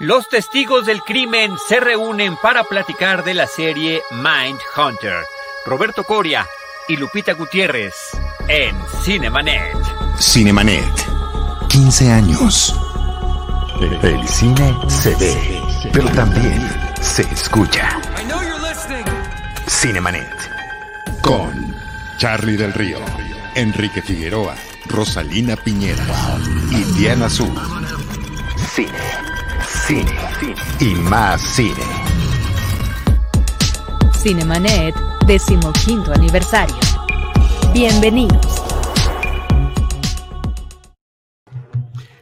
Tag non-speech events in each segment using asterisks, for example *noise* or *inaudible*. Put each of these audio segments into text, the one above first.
Los testigos del crimen se reúnen para platicar de la serie Mind Hunter. Roberto Coria y Lupita Gutiérrez en Cinemanet. Cinemanet. 15 años. El cine se ve, pero también se escucha. Cinemanet. Con Charlie del Río, Enrique Figueroa, Rosalina Piñera y Diana Azul. Cine cine, y más cine. Cinemanet, decimoquinto aniversario. Bienvenidos.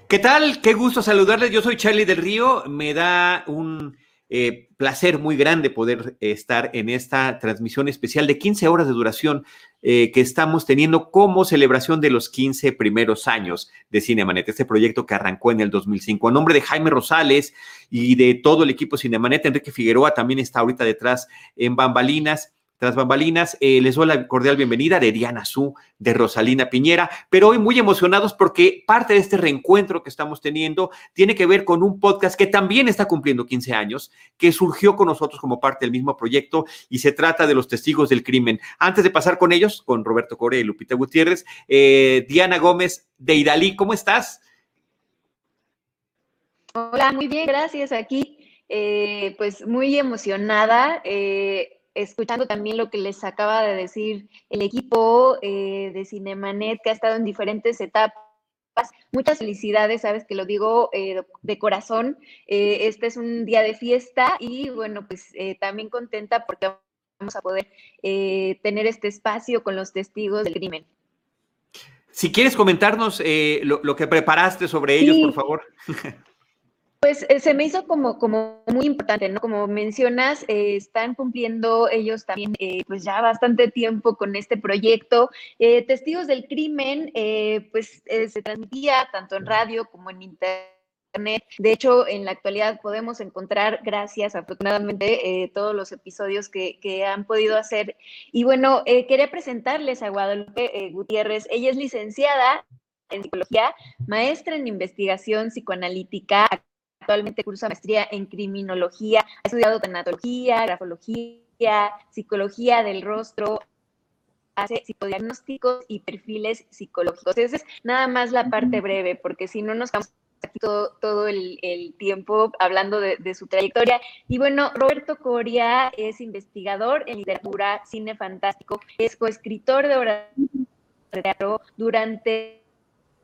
¿Qué tal? Qué gusto saludarles. Yo soy Charlie del Río. Me da un eh, placer muy grande poder estar en esta transmisión especial de 15 horas de duración eh, que estamos teniendo como celebración de los 15 primeros años de Cinemanet, este proyecto que arrancó en el 2005. A nombre de Jaime Rosales y de todo el equipo Cinemanet, Enrique Figueroa también está ahorita detrás en Bambalinas. Tras bambalinas, eh, les doy la cordial bienvenida de Diana Su, de Rosalina Piñera, pero hoy muy emocionados porque parte de este reencuentro que estamos teniendo tiene que ver con un podcast que también está cumpliendo 15 años, que surgió con nosotros como parte del mismo proyecto y se trata de los testigos del crimen. Antes de pasar con ellos, con Roberto Core y Lupita Gutiérrez, eh, Diana Gómez de Idalí, ¿cómo estás? Hola, muy bien, gracias. Aquí, eh, pues muy emocionada escuchando también lo que les acaba de decir el equipo eh, de Cinemanet, que ha estado en diferentes etapas. Muchas felicidades, sabes que lo digo eh, de corazón. Eh, este es un día de fiesta y bueno, pues también contenta porque vamos a poder tener este espacio con los testigos del crimen. Si quieres comentarnos lo, que preparaste sobre ellos, por favor. *laughs* Pues eh, se me hizo como, como muy importante, ¿no? Como mencionas, eh, están cumpliendo ellos también eh, pues ya bastante tiempo con este proyecto. Testigos del crimen, pues se transmitía tanto en radio como en internet. De hecho, en la actualidad podemos encontrar, gracias afortunadamente, todos los episodios que, que, han podido hacer. Y bueno, quería presentarles a Guadalupe Gutiérrez. Ella es licenciada en psicología, maestra en investigación psicoanalítica, actualmente cursa maestría en criminología, ha estudiado tanatología, grafología, psicología del rostro, hace psicodiagnósticos y perfiles psicológicos. Esa es nada más la parte breve, porque si no nos quedamos aquí todo, el, tiempo hablando de, de, su trayectoria. Y bueno, Roberto Coria es investigador en literatura, cine fantástico, es coescritor de obras de teatro durante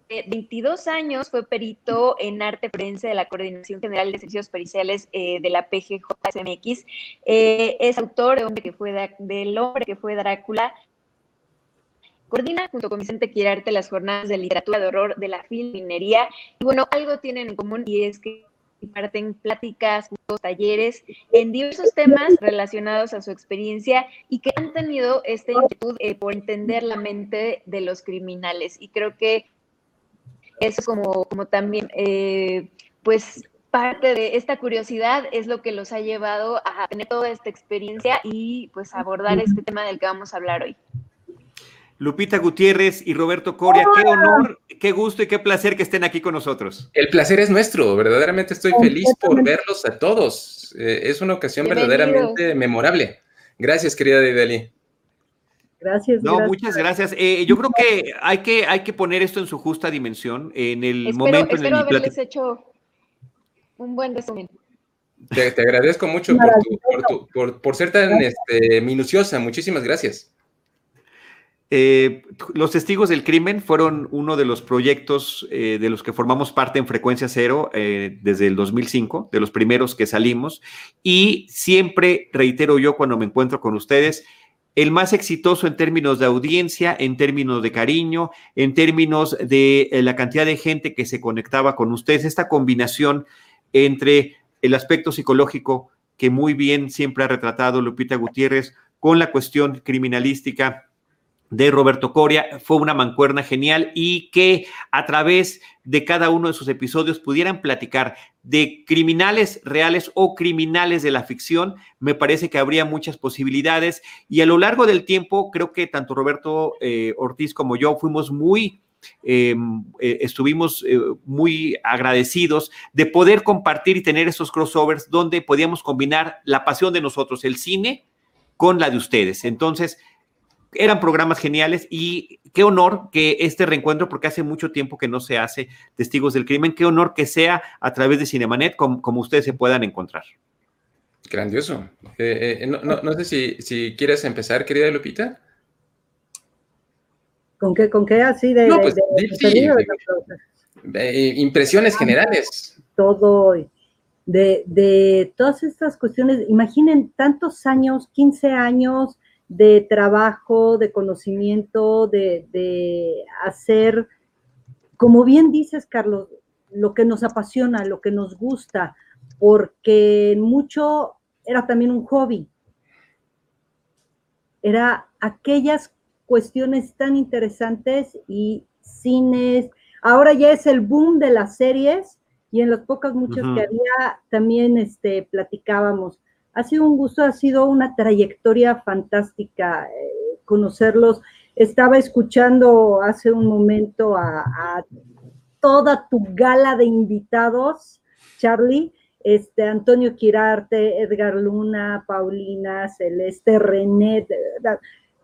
22 años fue perito en arte forense de la Coordinación General de Servicios Periciales eh, de la PGJSMX. Eh, es autor de hombre que fue del hombre que fue Drácula. Coordina junto con Vicente Quirarte las jornadas de literatura de horror de la filminería. Y bueno, algo tienen en común y es que imparten pláticas, talleres en diversos temas relacionados a su experiencia y que han tenido esta inquietud eh, por entender la mente de los criminales. Y creo que eso como, como también, eh, pues parte de esta curiosidad es lo que los ha llevado a tener toda esta experiencia y pues abordar este tema del que vamos a hablar hoy. Lupita Gutiérrez y Roberto Coria, qué honor, qué gusto y qué placer que estén aquí con nosotros. El placer es nuestro, verdaderamente estoy feliz por verlos a todos. Eh, es una ocasión verdaderamente memorable. Gracias, querida Dideli. Gracias. No, muchas gracias. Eh, yo creo que hay, que hay que poner esto en su justa dimensión en el momento en el que haberles hecho un buen resumen. Te, agradezco mucho por, ser tan este, minuciosa. Muchísimas gracias. Eh, los testigos del crimen fueron uno de los proyectos eh, de los que formamos parte en Frecuencia Cero desde el 2005, de los primeros que salimos. Y siempre reitero yo cuando me encuentro con ustedes, el más exitoso en términos de audiencia, en términos de cariño, en términos de eh, la cantidad de gente que se conectaba con ustedes, esta combinación entre el aspecto psicológico que muy bien siempre ha retratado Lupita Gutiérrez con la cuestión criminalística de Roberto Coria. Fue una mancuerna genial y que a través de cada uno de sus episodios pudieran platicar de criminales reales o criminales de la ficción, me parece que habría muchas posibilidades y a lo largo del tiempo creo que tanto Roberto eh, Ortiz como yo fuimos muy em, eh, estuvimos eh, muy agradecidos de poder compartir y tener esos crossovers donde podíamos combinar la pasión de nosotros, el cine, con la de ustedes. Entonces, eran programas geniales y qué honor que este reencuentro, porque hace mucho tiempo que no se hace Testigos del Crimen, qué honor que sea a través de Cinemanet como, como ustedes se puedan encontrar. Grandioso. Eh, eh, no, sé si, si, quieres empezar, querida Lupita. ¿Con qué, con qué así de, pues, impresiones generales? Todo, de, de todas estas cuestiones, imaginen tantos años, 15 años, de trabajo, de conocimiento, de, hacer, como bien dices, Carlos, lo que nos apasiona, lo que nos gusta, porque mucho era también un hobby. Era aquellas cuestiones tan interesantes y cines. Ahora ya es el boom de las series y en las pocas muchas que había también este, platicábamos ha sido un gusto, ha sido una trayectoria fantástica eh, conocerlos. Estaba escuchando hace un momento a, toda tu gala de invitados, Charlie, este, Antonio Quirarte, Edgar Luna, Paulina, Celeste, René,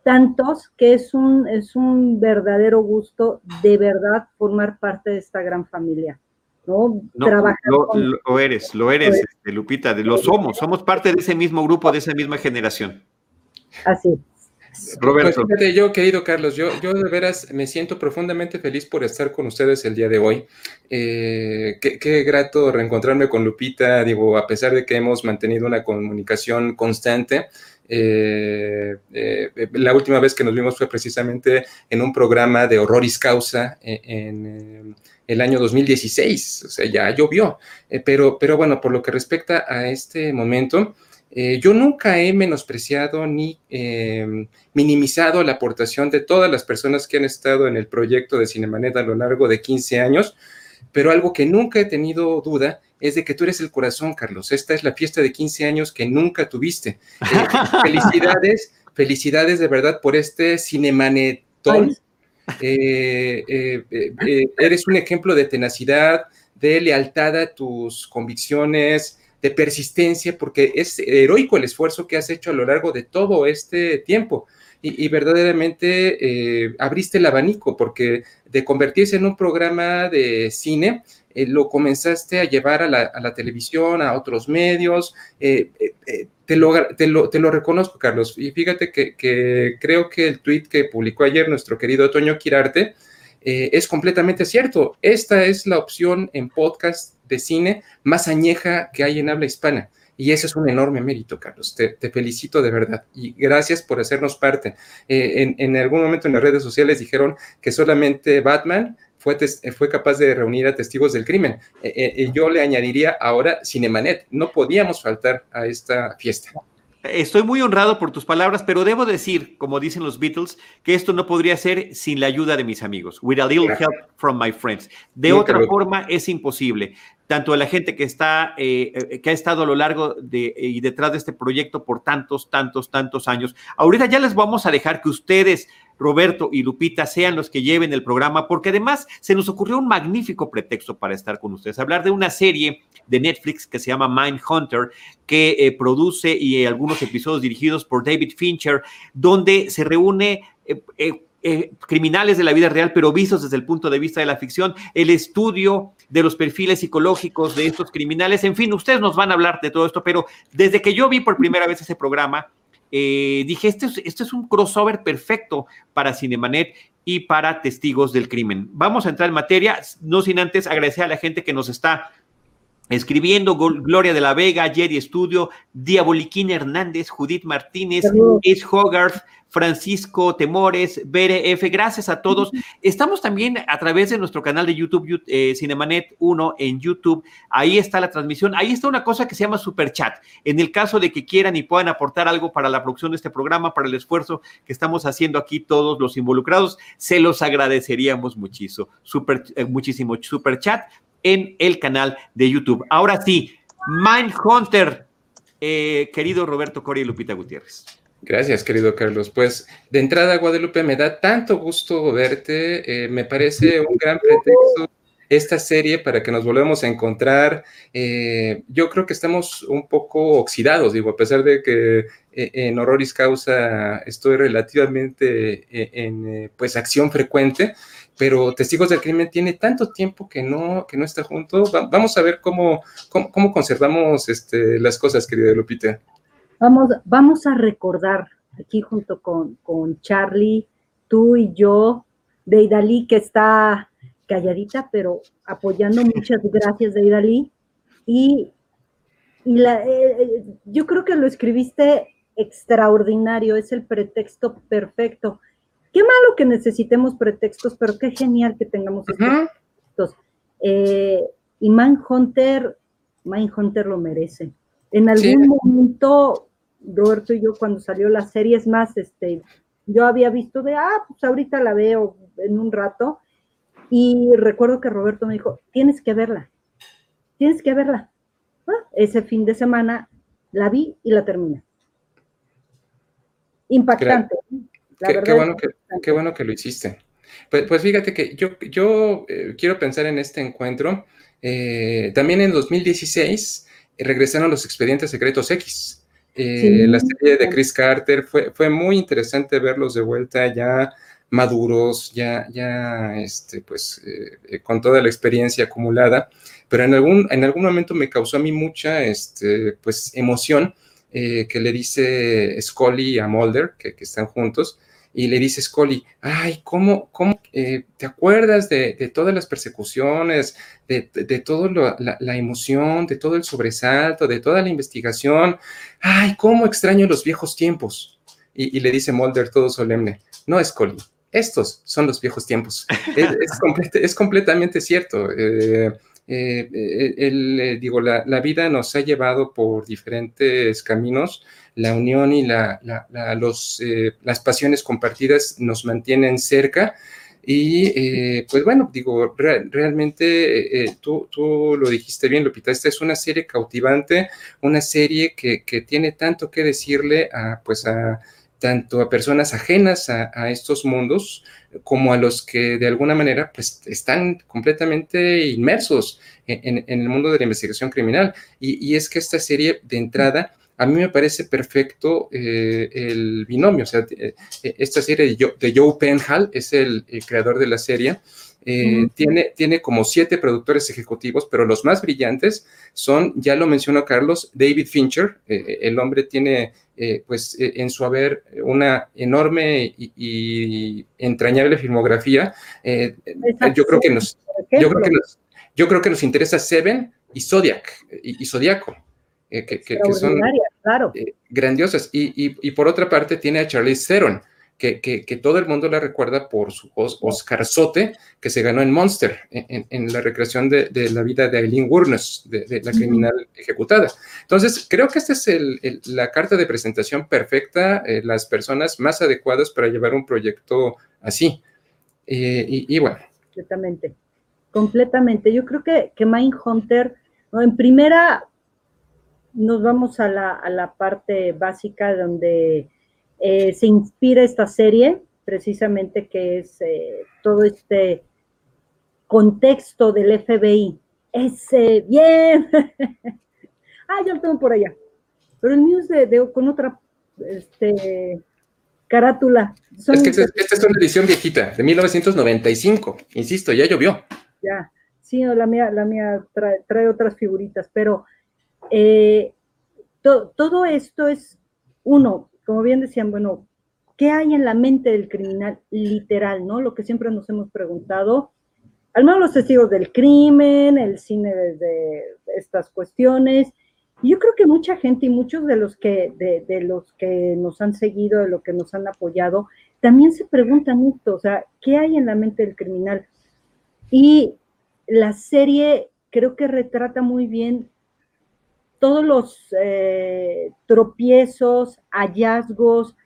tantos que es un, es un verdadero gusto de verdad formar parte de esta gran familia. ¿No? lo, eres, lo eres, este, Lupita, lo somos, somos parte de ese mismo grupo, de esa misma generación. Así. Roberto. Pues yo, querido Carlos, yo, yo de veras me siento profundamente feliz por estar con ustedes el día de hoy. Eh, qué, grato reencontrarme con Lupita, digo, a pesar de que hemos mantenido una comunicación constante. Eh, eh, la última vez que nos vimos fue precisamente en un programa de Horroris Causa en el año 2016, o sea, ya llovió. Eh, pero, pero bueno, por lo que respecta a este momento, eh, yo nunca he menospreciado ni em, minimizado la aportación de todas las personas que han estado en el proyecto de Cinemanet a lo largo de 15 años, pero algo que nunca he tenido duda es de que tú eres el corazón, Carlos. Esta es la fiesta de 15 años que nunca tuviste. Eh, *laughs* felicidades, felicidades de verdad por este Cinemanetón. Eh, eh, eh, eres un ejemplo de tenacidad, de lealtad a tus convicciones, de persistencia, porque es heroico el esfuerzo que has hecho a lo largo de todo este tiempo. Y, verdaderamente abriste el abanico, porque de convertirse en un programa de cine, lo comenzaste a llevar a la, televisión, a otros medios, te lo, te, lo, reconozco, Carlos. Y fíjate que, creo que el tweet que publicó ayer nuestro querido Toño Quirarte eh, es completamente cierto. Esta es la opción en podcast de cine más añeja que hay en habla hispana. Y eso es un enorme mérito, Carlos. Te, felicito de verdad. Y gracias por hacernos parte. Eh, en, en, algún momento en las redes sociales dijeron que solamente Batman fue, fue capaz de reunir a testigos del crimen. Eh, eh, yo le añadiría ahora Cinemanet. No podíamos faltar a esta fiesta. Estoy muy honrado por tus palabras, pero debo decir, como dicen los Beatles, que esto no podría ser sin la ayuda de mis amigos. With a little help from my friends. De otra forma, es imposible. Tanto la gente que está, eh, que ha estado a lo largo de y detrás de este proyecto por tantos, tantos, tantos años. Ahorita ya les vamos a dejar que ustedes Roberto y Lupita sean los que lleven el programa, porque además se nos ocurrió un magnífico pretexto para estar con ustedes, hablar de una serie de Netflix que se llama Mind Hunter, que eh, produce y algunos episodios dirigidos por David Fincher, donde se reúne... Eh, eh, criminales de la vida real, pero vistos desde el punto de vista de la ficción, el estudio de los perfiles psicológicos de estos criminales, en fin, ustedes nos van a hablar de todo esto, pero desde que yo vi por primera vez ese programa, eh, dije, este es, este es un crossover perfecto para Cinemanet y para Testigos del Crimen. Vamos a entrar en materia, no sin antes agradecer a la gente que nos está escribiendo, Gloria de la Vega, Jerry Studio, Diaboliquín Hernández, Judith Martínez, Ace Hogarth, Francisco Temores, BRF, gracias a todos. Estamos también a través de nuestro canal de YouTube, eh, Cinemanet 1 en YouTube. Ahí está la transmisión. Ahí está una cosa que se llama Super Chat. En el caso de que quieran y puedan aportar algo para la producción de este programa, para el esfuerzo que estamos haciendo aquí todos los involucrados, se los agradeceríamos muchísimo. Super, eh, muchísimo Super Chat en el canal de YouTube. Ahora sí, Mindhunter, eh, querido Roberto Coria y Lupita Gutiérrez. Gracias, querido Carlos. Pues de entrada, Guadalupe, me da tanto gusto verte. Eh, me parece un gran pretexto esta serie para que nos volvamos a encontrar. Eh, yo creo que estamos un poco oxidados, digo, a pesar de que eh, en Horroris Causa estoy relativamente en pues acción frecuente, pero Testigos del Crimen tiene tanto tiempo que no, que no está junto. vamos a ver cómo, cómo, conservamos este, las cosas, querida Lupita. Vamos, vamos a recordar aquí junto con, con Charlie, tú y yo, Deidali, que está calladita, pero apoyando. Muchas gracias, Deidali. Y, y la, eh, eh, yo creo que lo escribiste extraordinario, es el pretexto perfecto. Qué malo que necesitemos pretextos, pero qué genial que tengamos estos pretextos. Eh, y Mindhunter, Mindhunter lo merece. En algún momento Roberto y yo cuando salió la serie, es más, este, yo había visto de, ah, pues ahorita la veo en un rato, y recuerdo que Roberto me dijo, tienes que verla, tienes que verla. Ah, ese fin de semana la vi y la terminé. Impactante. Qué, bueno que, qué, bueno que, lo hiciste. Pues, pues fíjate que yo, yo eh, quiero pensar en este encuentro. Eh, también en 2016 regresaron los expedientes secretos X. Eh, la serie de Chris Carter fue, fue muy interesante verlos de vuelta ya maduros, ya, ya este, pues, eh, eh, con toda la experiencia acumulada, pero en algún, en algún momento me causó a mí mucha este, pues, emoción que le dice Scully a Mulder, que, que están juntos, y le dice Scully, ay, ¿cómo, cómo eh, te acuerdas de, todas las persecuciones, de, toda la, emoción, de todo el sobresalto, de toda la investigación? Ay, ¿cómo extraño los viejos tiempos? Y, le dice Mulder todo solemne, no, Scully, estos son los viejos tiempos. es, *laughs* completamente cierto. Eh, eh, digo, la, la, vida nos ha llevado por diferentes caminos la unión y la, los, eh, las pasiones compartidas nos mantienen cerca. Y eh, pues bueno, digo, realmente eh, tú, tú, lo dijiste bien, Lupita, esta es una serie cautivante, una serie que, que tiene tanto que decirle a, pues a, tanto a personas ajenas a, estos mundos como a los que de alguna manera pues están completamente inmersos en, el mundo de la investigación criminal. Y, es que esta serie de entrada a mí me parece perfecto eh, el binomio. O sea, eh, esta serie de Joe, Penhall es el, creador de la serie. Eh, tiene, tiene como siete productores ejecutivos, pero los más brillantes son, ya lo mencionó Carlos, David Fincher. el hombre tiene, pues, en su haber una enorme y, entrañable filmografía. yo creo que nos, yo creo que nos, yo creo que nos interesa Seven y Zodiac y, y Zodiaco. que, son claro. Eh, grandiosas. Y, por otra parte tiene a Charlize Theron, que, todo el mundo la recuerda por su Oscarzote que se ganó en Monster, en, la recreación de, la vida de Eileen Wuornos, de, la criminal ejecutada. Entonces, creo que esta es la carta de presentación perfecta, eh, las personas más adecuadas para llevar un proyecto así. Eh, y, bueno. Completamente, completamente. Yo creo que, que Mindhunter, en primera, nos vamos a la, parte básica donde eh, se inspira esta serie, precisamente que es eh, todo este contexto del FBI. Ese, bien. *laughs* ah, yo lo tengo por allá. Pero el mío es de, con otra este, carátula. es que esta, es una edición viejita, de 1995. Insisto, ya llovió. Ya, sí, la mía, la mía trae otras figuritas, pero eh, todo esto es, uno, como bien decían, bueno, ¿qué hay en la mente del criminal literal, no? Lo que siempre nos hemos preguntado, al menos los testigos del crimen, el cine desde estas cuestiones. yo creo que mucha gente y muchos de los que, de, los que nos han seguido, de los que nos han apoyado, también se preguntan esto, o sea, ¿qué hay en la mente del criminal? Y la serie creo que retrata muy bien todos los eh, tropiezos, hallazgos,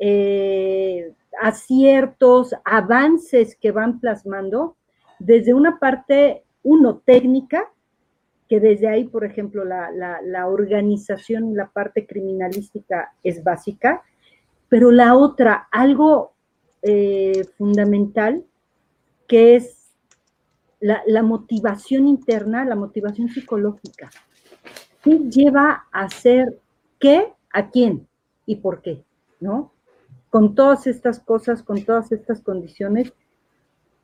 eh, aciertos, avances que van plasmando, desde una parte, uno, técnica, que desde ahí, por ejemplo, la, organización y la parte criminalística es básica, pero la otra, algo eh, fundamental, que es la, motivación interna, la motivación psicológica. ¿Qué lleva a hacer qué, a quién y por qué? ¿No? Con todas estas cosas, con todas estas condiciones,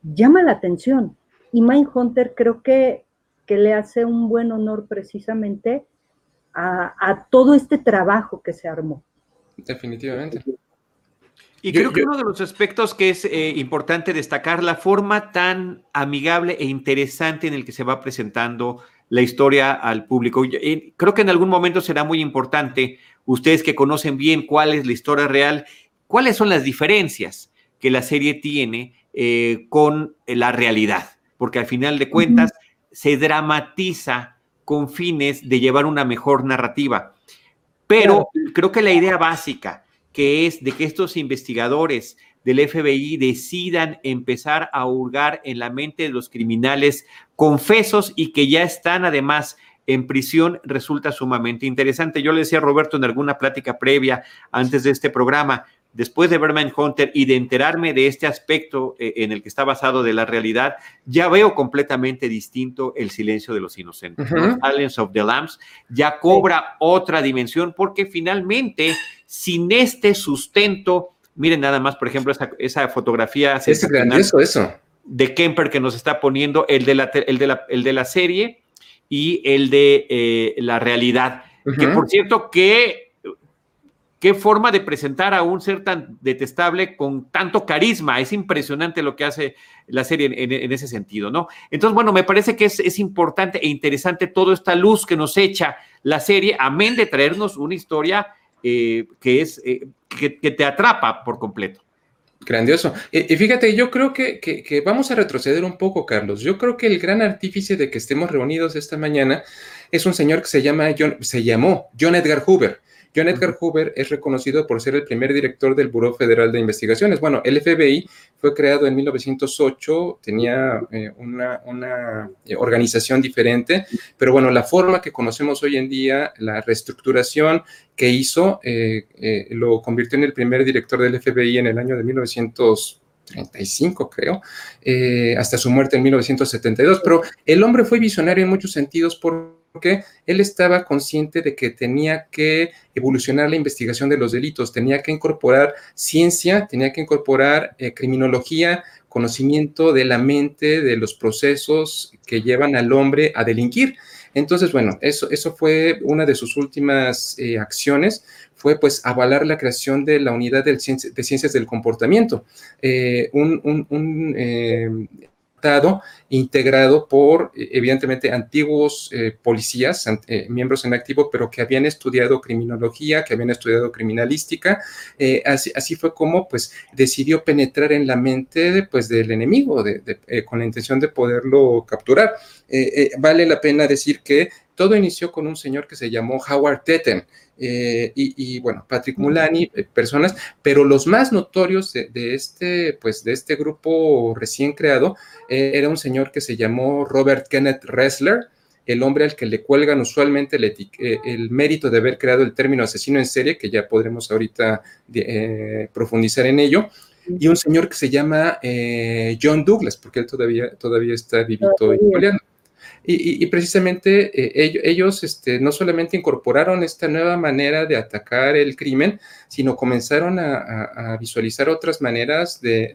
llama la atención. Y Mindhunter creo que, que le hace un buen honor precisamente a todo este trabajo que se armó. Definitivamente. Y creo que uno de los aspectos que es eh, importante destacar, la forma tan amigable e interesante en el que se va presentando la historia al público. creo que en algún momento será muy importante, ustedes que conocen bien cuál es la historia real, cuáles son las diferencias que la serie tiene eh, con la realidad, porque al final de cuentas se dramatiza con fines de llevar una mejor narrativa. Pero creo que la idea básica, que es de que estos investigadores del FBI decidan empezar a hurgar en la mente de los criminales confesos y que ya están además en prisión resulta sumamente interesante. Yo le decía a Roberto en alguna plática previa antes de este programa, después de ver Hunter y de enterarme de este aspecto eh, en el que está basado de la realidad, ya veo completamente distinto el silencio de los inocentes. Silence of the Lambs ya cobra otra dimensión porque finalmente, sin este sustento, miren nada más, por ejemplo, esa, fotografía es grandioso eso. de Kemper que nos está poniendo, el de la, el de la, el de la serie y el de eh, la realidad. Que por cierto, que qué forma de presentar a un ser tan detestable con tanto carisma. Es impresionante lo que hace la serie en, ese sentido, ¿no? Entonces, bueno, me parece que es, importante e interesante toda esta luz que nos echa la serie, amén de traernos una historia eh, que es eh, que, te atrapa por completo. Grandioso. Y, fíjate, yo creo que, que, vamos a retroceder un poco, Carlos. Yo creo que el gran artífice de que estemos reunidos esta mañana es un señor que se llama John, se llamó John Edgar Hoover. John Edgar Hoover es reconocido por ser el primer director del Buró Federal de Investigaciones. Bueno, el FBI fue creado en 1908, tenía eh, una, eh, organización diferente, pero bueno, la forma que conocemos hoy en día, la reestructuración que hizo, eh, lo convirtió en el primer director del FBI en el año de 1935, creo, hasta su muerte en 1972. Pero el hombre fue visionario en muchos sentidos por porque él estaba consciente de que tenía que evolucionar la investigación de los delitos, tenía que incorporar ciencia, tenía que incorporar eh, criminología, conocimiento de la mente, de los procesos que llevan al hombre a delinquir. Entonces, bueno, eso, eso fue una de sus últimas eh, acciones, fue pues avalar la creación de la unidad de, ciencias del comportamiento, eh, un, un integrado por, eh, evidentemente, antiguos eh, policías, eh, miembros en activo, pero que habían estudiado criminología, que habían estudiado criminalística. así, fue como, pues, decidió penetrar en la mente pues, del enemigo, con la intención de poderlo capturar. vale la pena decir que todo inició con un señor que se llamó Howard Tetten, eh, y, bueno, Patrick Mulani, eh, personas, pero los más notorios de, este, pues, de este grupo recién creado eh, era un señor que se llamó Robert Kenneth Ressler, el hombre al que le cuelgan usualmente el, mérito de haber creado el término asesino en serie, que ya podremos ahorita profundizar en ello, y un señor que se llama John Douglas, porque él todavía, todavía está vivito y peleando. Y, precisamente eh, ellos, este, no solamente incorporaron esta nueva manera de atacar el crimen, sino comenzaron a, visualizar otras maneras de,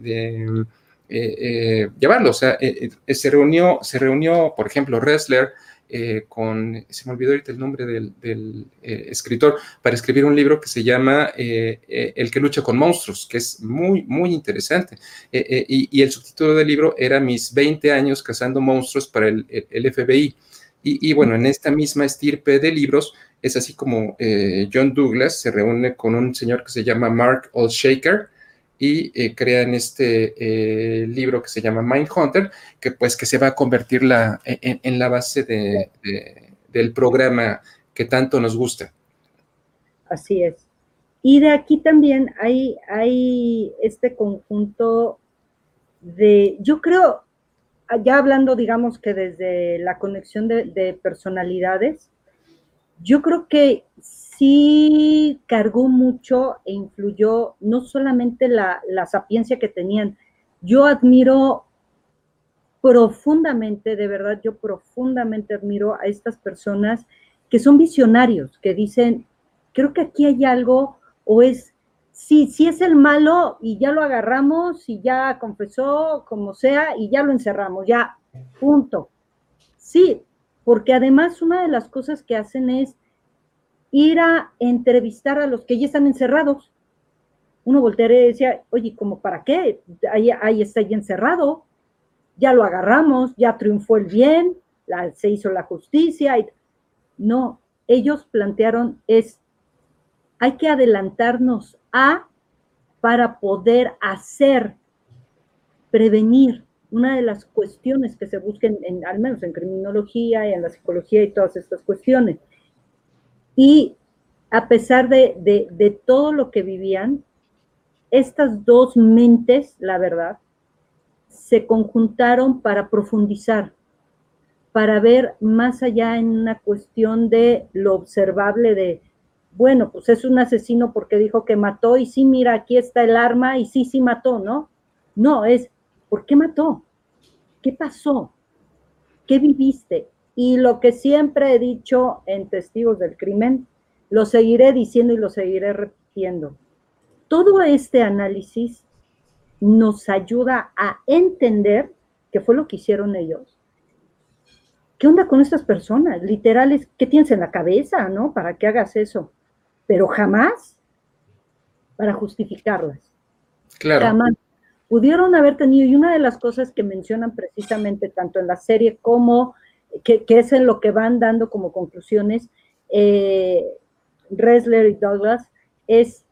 eh, eh, llevarlo. O sea, se, reunió, se reunió, por ejemplo, Ressler eh, con, se me olvidó ahorita el nombre del, eh, escritor, para escribir un libro que se llama eh, El que lucha con monstruos, que es muy, muy interesante. Y, el subtítulo del libro era Mis 20 años cazando monstruos para el, FBI. Y, bueno, en esta misma estirpe de libros, es así como John Douglas se reúne con un señor que se llama Mark Olshaker, y eh, crean este eh, libro que se llama Mindhunter, que pues que se va a convertir la, en, la base de, del programa que tanto nos gusta. Así es. Y de aquí también hay, hay este conjunto de, yo creo, ya hablando, digamos que desde la conexión de, de personalidades, yo creo que sí cargó mucho e influyó no solamente la, la sapiencia que tenían, yo admiro profundamente, de verdad, yo profundamente admiro a estas personas que son visionarios, que dicen, creo que aquí hay algo, o es, sí, sí es el malo y ya lo agarramos y ya confesó, como sea, y ya lo encerramos, ya, punto. Sí, porque además una de las cosas que hacen es ir a entrevistar a los que ya están encerrados. Uno voltearía y decía, oye, ¿cómo para qué? Ahí, está ya encerrado, ya lo agarramos, ya triunfó el bien, se hizo la justicia. Y, no, ellos plantearon es, hay que adelantarnos a para poder hacer, prevenir. Una de las cuestiones que se buscan, en, al menos en criminología y en la psicología y todas estas cuestiones. Y a pesar de, de todo lo que vivían, estas dos mentes, la verdad, se conjuntaron para profundizar, para ver más allá en una cuestión de lo observable de, bueno, pues es un asesino porque dijo que mató y sí, mira, aquí está el arma y sí, sí mató, ¿no? No, es, ¿por qué mató? ¿Qué pasó? ¿Qué viviste? Y lo que siempre he dicho en Testigos del Crimen, lo seguiré diciendo y lo seguiré repitiendo. Todo este análisis nos ayuda a entender qué fue lo que hicieron ellos. ¿Qué onda con estas personas? Literales, ¿qué tienes en la cabeza, no? Para que hagas eso. Pero jamás para justificarlas. Claro. Jamás. Pudieron haber tenido, y una de las cosas que mencionan precisamente tanto en la serie como que, es en lo que van dando como conclusiones, eh, Resler y Douglas, es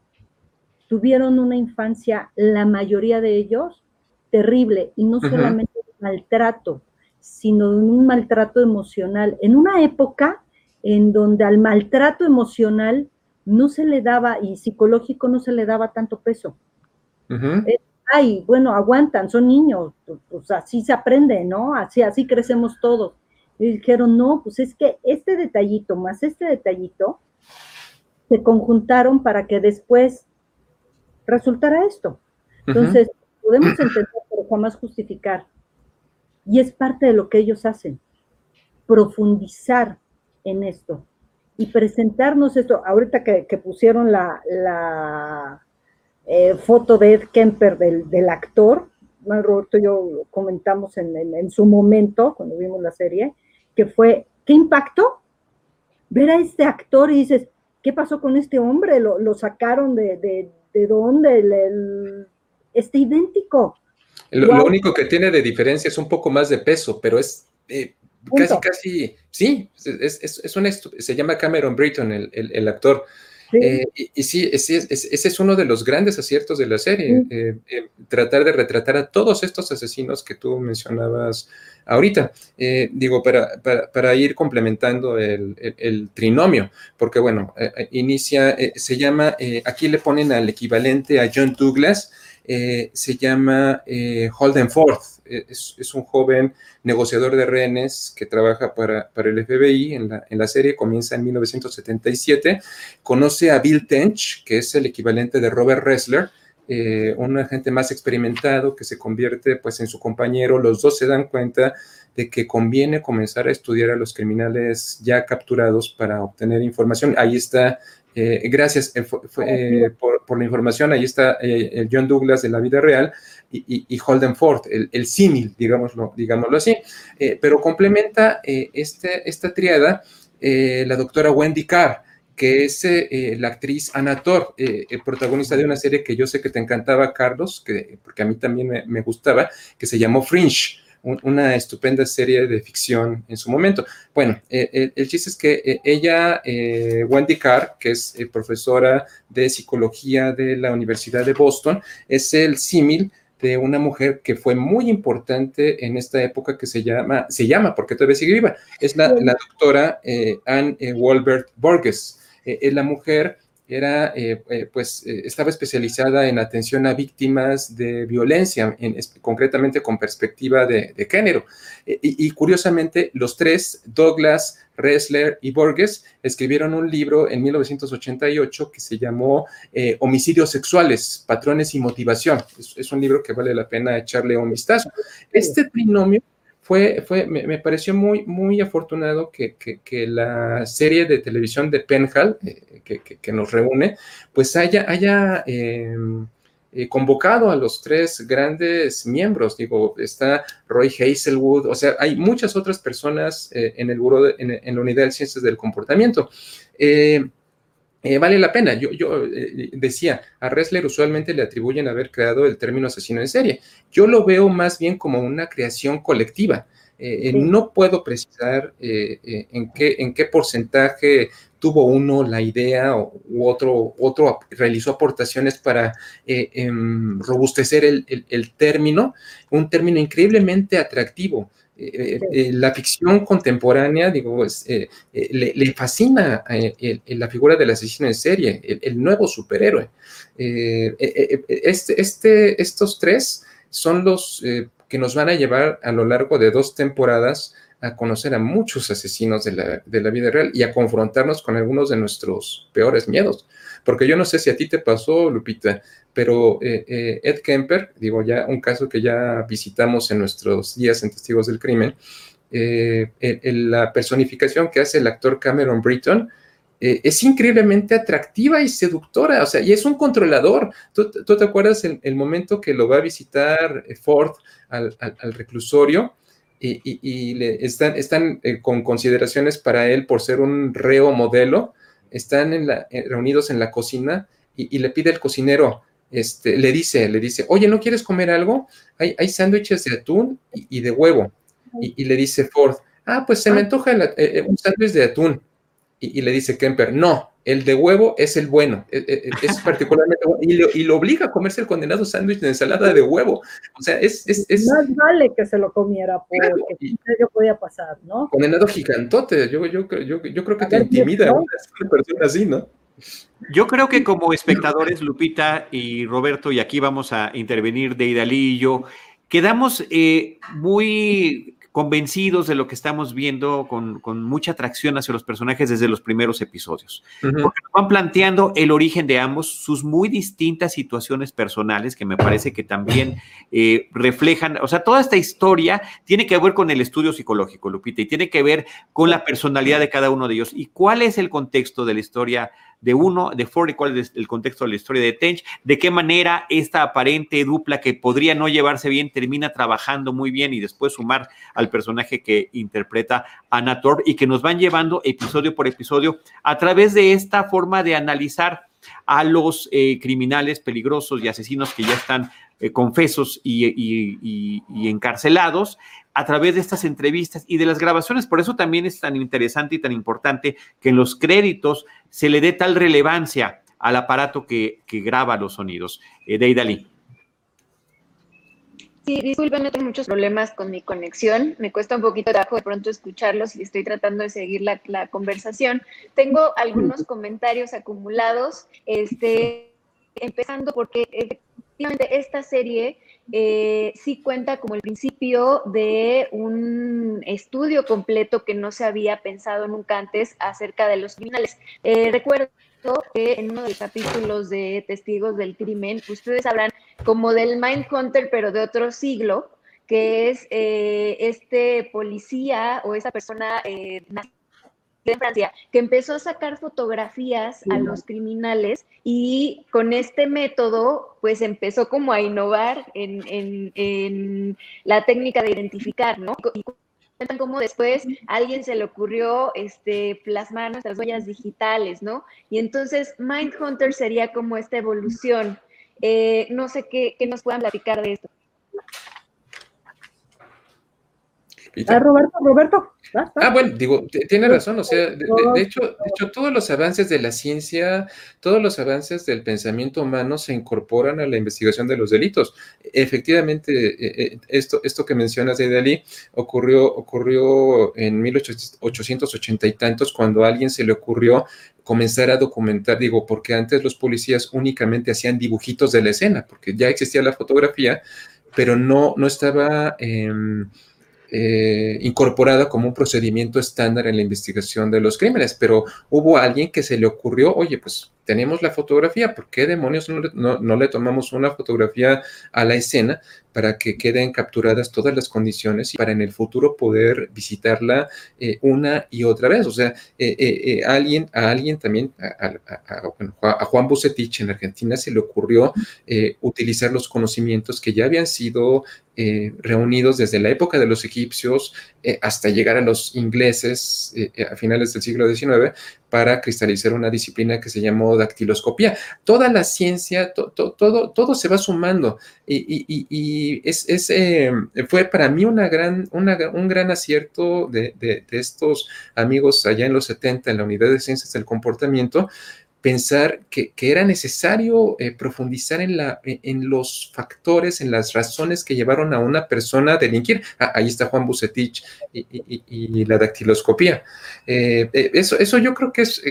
tuvieron una infancia, la mayoría de ellos, terrible, y no solamente maltrato, sino un maltrato emocional. En una época en donde al maltrato emocional no se le daba, y psicológico no se le daba tanto peso. ay, bueno, aguantan, son niños, pues, pues, así se aprende, ¿no? Así, así crecemos todos. Y dijeron, no, pues es que este detallito más este detallito se conjuntaron para que después resultará esto. Entonces, podemos entender, pero jamás justificar. Y es parte de lo que ellos hacen, profundizar en esto y presentarnos esto. Ahorita que, pusieron la, la eh, foto de Ed Kemper del, actor, Roberto y yo comentamos en, su momento, cuando vimos la serie, que fue, ¿qué impacto? Ver a este actor y dices, ¿qué pasó con este hombre? Lo, sacaron de de dónde el, está idéntico. Lo, único que tiene de diferencia es un poco más de peso, pero es eh, casi, casi, sí, es, es, se llama Cameron Britton, el, actor. Eh, y, sí, ese es uno de los grandes aciertos de la serie, eh, tratar de retratar a todos estos asesinos que tú mencionabas ahorita. digo, para, para, ir complementando el, trinomio, porque bueno, inicia, se llama, aquí le ponen al equivalente a John Douglas, se llama Holden Forth, es, un joven negociador de rehenes que trabaja para, el FBI en la, en la, serie, comienza en 1977, conoce a Bill Tench, que es el equivalente de Robert Ressler, eh, un agente más experimentado que se convierte pues en su compañero, los dos se dan cuenta de que conviene comenzar a estudiar a los criminales ya capturados para obtener información. Ahí está, eh, gracias eh, por, la información, ahí está John Douglas de la vida real, y, Holden Ford, el, símil, digámoslo, digámoslo así. Eh, pero complementa eh, este, esta triada eh, la doctora Wendy Carr, que es la actriz Anator, el protagonista de una serie que yo sé que te encantaba, Carlos, que, porque a mí también me, gustaba, que se llamó Fringe una estupenda serie de ficción en su momento. Bueno, el, chiste es que ella, Wendy Carr, que es profesora de psicología de la Universidad de Boston, es el símil de una mujer que fue muy importante en esta época que se llama, se llama, porque todavía sigue viva, es la, doctora eh, Anne eh, Walbert Borges. Eh, es la mujer era, pues, estaba especializada en atención a víctimas de violencia, concretamente con perspectiva de, género. Y, y, curiosamente, los tres, Douglas, Ressler y Borges, escribieron un libro en 1988 que se llamó Homicidios Sexuales, Patrones y Motivación. Es, es un libro que vale la pena echarle un vistazo. Este trinomio fue, fue me, pareció muy, muy afortunado que, la serie de televisión de Penhal, eh, que, nos reúne, pues haya, haya em, eh, convocado a los tres grandes miembros. Digo, está Roy Hazelwood, o sea, hay muchas otras personas eh, en el buró, en, en, la unidad de ciencias del comportamiento. Eh, vale la pena. Yo, yo eh, decía, a Ressler usualmente le atribuyen haber creado el término asesino en serie. Yo lo veo más bien como una creación colectiva. Eh, no puedo precisar en, qué, en qué porcentaje tuvo uno la idea u otro, otro realizó aportaciones para em, robustecer el, el, término, un término increíblemente atractivo. Eh, eh, la ficción contemporánea, digo, eh, le, fascina la figura del asesino en serie, el, nuevo superhéroe. Este, este, estos tres son los que nos van a llevar a lo largo de dos temporadas a conocer a muchos asesinos de la, de la vida real y a confrontarnos con algunos de nuestros peores miedos. Porque yo no sé si a ti te pasó, Lupita, pero eh, eh, Ed Kemper, digo ya un caso que ya visitamos en nuestros días en Testigos del Crimen, eh, la personificación que hace el actor Cameron Britton, es increíblemente atractiva y seductora, o sea, y es un controlador. ¿Tú, te acuerdas el, momento que lo va a visitar Ford al, reclusorio y, le están, están con consideraciones para él por ser un reo modelo? Están reunidos en la cocina y, le pide el cocinero, este, le dice, le dice, oye, ¿no quieres comer algo? Hay, hay sándwiches de atún y, de huevo. Y, le dice Ford, ah, pues se me ah. antoja eh, eh, un sándwich de atún. Y, le dice Kemper, no, el de huevo es el bueno, e, e, e, es, *laughs* particularmente bueno. Y, lo, obliga a comerse el condenado sándwich de ensalada de huevo. O sea, es... es, Más vale que se lo comiera, porque yo podía pasar, ¿no? Condenado gigantote, yo, yo, yo, yo creo que te intimida una persona así, ¿no? Yo creo que como espectadores, Lupita y Roberto, y aquí vamos a intervenir de Idalí y yo, quedamos eh, muy convencidos de lo que estamos viendo con, mucha atracción hacia los personajes desde los primeros episodios. Porque nos van planteando el origen de ambos, sus muy distintas situaciones personales, que me parece que también eh, reflejan, o sea, toda esta historia tiene que ver con el estudio psicológico, Lupita, y tiene que ver con la personalidad de cada uno de ellos. ¿Y cuál es el contexto de la historia de uno, de Ford, y cuál es el contexto de la historia de Tench, de qué manera esta aparente dupla que podría no llevarse bien termina trabajando muy bien y después sumar al personaje que interpreta Anna Torb y que nos van llevando episodio por episodio a través de esta forma de analizar a los eh, criminales peligrosos y asesinos que ya están eh, confesos y, encarcelados a través de estas entrevistas y de las grabaciones. Por eso también es tan interesante y tan importante que en los créditos se le dé tal relevancia al aparato que, graba los sonidos. Eh, Deidali. Sí, disculpen, tengo muchos problemas con mi conexión. Me cuesta un poquito de trabajo de pronto escucharlos y estoy tratando de seguir la, la conversación. Tengo algunos comentarios acumulados, este, empezando porque efectivamente esta serie eh, sí cuenta como el principio de un estudio completo que no se había pensado nunca antes acerca de los criminales. Eh, recuerdo que en uno de los capítulos de Testigos del Crimen, ustedes hablan como del Mind Hunter, pero de otro siglo, que es eh, este policía o esa persona en Francia, que empezó a sacar fotografías a los criminales y con este método, pues empezó como a innovar en, la técnica de identificar, ¿no? Y cuentan cómo después a alguien se le ocurrió este, plasmar nuestras huellas digitales, ¿no? Y entonces Mindhunter sería como esta evolución. Eh, no sé qué, qué nos puedan platicar de esto. Ah, Roberto, Roberto. Ah, bueno, digo, tiene razón, o sea, de, hecho, de hecho, todos los avances de la ciencia, todos los avances del pensamiento humano se incorporan a la investigación de los delitos. Efectivamente, eh, eh, esto, esto que mencionas de Dalí ocurrió, ocurrió en 1880 y tantos, cuando a alguien se le ocurrió comenzar a documentar, digo, porque antes los policías únicamente hacían dibujitos de la escena, porque ya existía la fotografía, pero no, no estaba... Em, eh, incorporada como un procedimiento estándar en la investigación de los crímenes, pero hubo alguien que se le ocurrió, oye, pues tenemos la fotografía, ¿por qué demonios no, le tomamos una fotografía a la escena para que queden capturadas todas las condiciones y para en el futuro poder visitarla eh, una y otra vez? O sea, eh, alguien, a alguien también, a, Juan Bucetich en Argentina se le ocurrió utilizar los conocimientos que ya habían sido eh, reunidos desde la época de los egipcios eh, hasta llegar a los ingleses eh, a finales del siglo XIX para cristalizar una disciplina que se llamó dactiloscopía. Toda la ciencia, todo, todo se va sumando y, es, fue para mí una gran, un gran acierto de, de estos amigos allá en los 70 en la Unidad de Ciencias del Comportamiento pensar que, era necesario eh, profundizar en, la, en los factores, en las razones que llevaron a una persona a delinquir. Ah, ahí está Juan Bucetich y, la dactiloscopía. Eh, eh, eso, eso yo creo que es,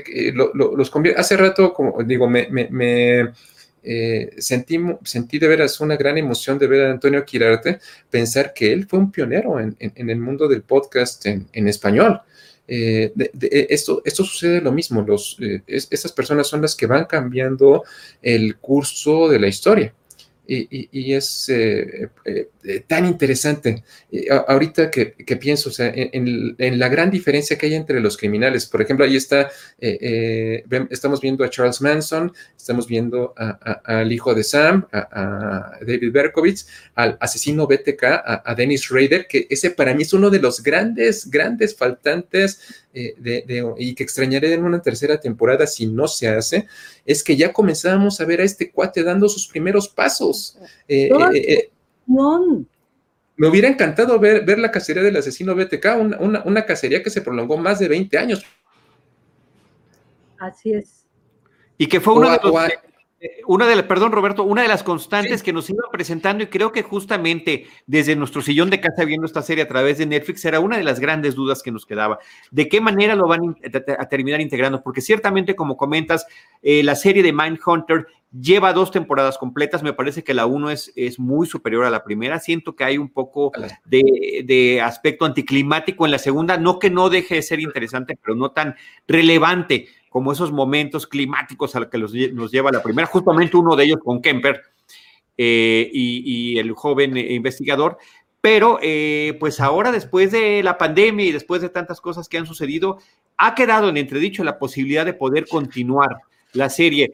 los convierte. Hace rato, como digo, me, sentí, sentí de veras una gran emoción de ver a Antonio Quirarte, pensar que él fue un pionero en, el mundo del podcast en español. Eh, de, esto, esto sucede lo mismo, los, eh, estas personas son las que van cambiando el curso de la historia y, es eh, eh, eh, tan interesante. ahorita que, pienso, o sea, en, la gran diferencia que hay entre los criminales, por ejemplo, ahí está, estamos viendo a Charles Manson, estamos viendo al hijo de Sam, a, David Berkowitz, al asesino BTK, a, Dennis Rader, que ese para mí es uno de los grandes, grandes faltantes y que extrañaré en una tercera temporada si no se hace, es que ya comenzábamos a ver a este cuate dando sus primeros pasos. Eh, eh, eh, me hubiera encantado ver, ver la cacería del asesino BTK, una, cacería que se prolongó más de 20 años. Así es. Y que fue uno de los, una de las, perdón Roberto, una de las constantes que nos iban presentando y creo que justamente desde nuestro sillón de casa viendo esta serie a través de Netflix era una de las grandes dudas que nos quedaba. ¿De qué manera lo van a terminar integrando? Porque ciertamente, como comentas, eh, la serie de Mindhunter lleva dos temporadas completas. Me parece que la uno es, es muy superior a la primera. Siento que hay un poco de, de aspecto anticlimático en la segunda. No que no deje de ser interesante, pero no tan relevante como esos momentos climáticos a los que nos lleva la primera, justamente uno de ellos con Kemper eh, y, el joven eh, investigador. Pero eh, pues ahora después de la pandemia y después de tantas cosas que han sucedido, ha quedado en entredicho la posibilidad de poder continuar la serie.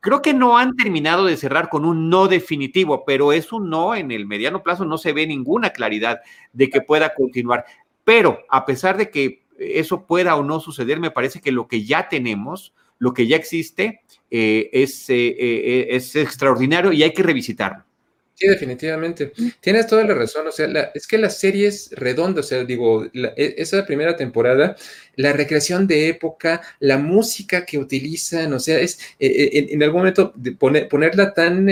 Creo que no han terminado de cerrar con un no definitivo, pero es un no en el mediano plazo, no se ve ninguna claridad de que pueda continuar. Pero a pesar de que eso pueda o no suceder, me parece que lo que ya tenemos, lo que ya existe, eh, eh, eh, es extraordinario y hay que revisitarlo. Sí, definitivamente. Tienes toda la razón. O sea, es que la serie es redonda. O sea, digo, e, esa primera temporada, la recreación de época, la música que utilizan, o sea, es en, algún momento ponerla tan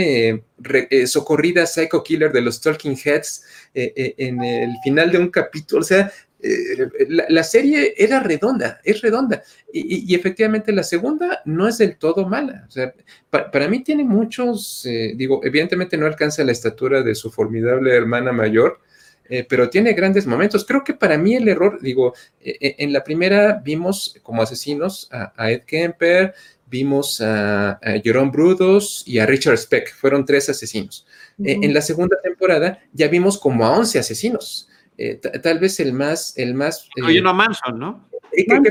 socorrida Psycho Killer de los Talking Heads en el final de un capítulo. O sea, eh, la, serie era redonda, es redonda. Y, efectivamente la segunda no es del todo mala. O sea, para mí tiene muchos, eh, digo, evidentemente no alcanza la estatura de su formidable hermana mayor, eh, pero tiene grandes momentos. Creo que para mí el error, digo, en la primera vimos como asesinos a, Ed Kemper, vimos a, Jerome Brudos y a Richard Speck, fueron tres asesinos. en la segunda temporada ya vimos como a 11 asesinos. Eh, tal vez el más, el más. Eh, a Manson, ¿no?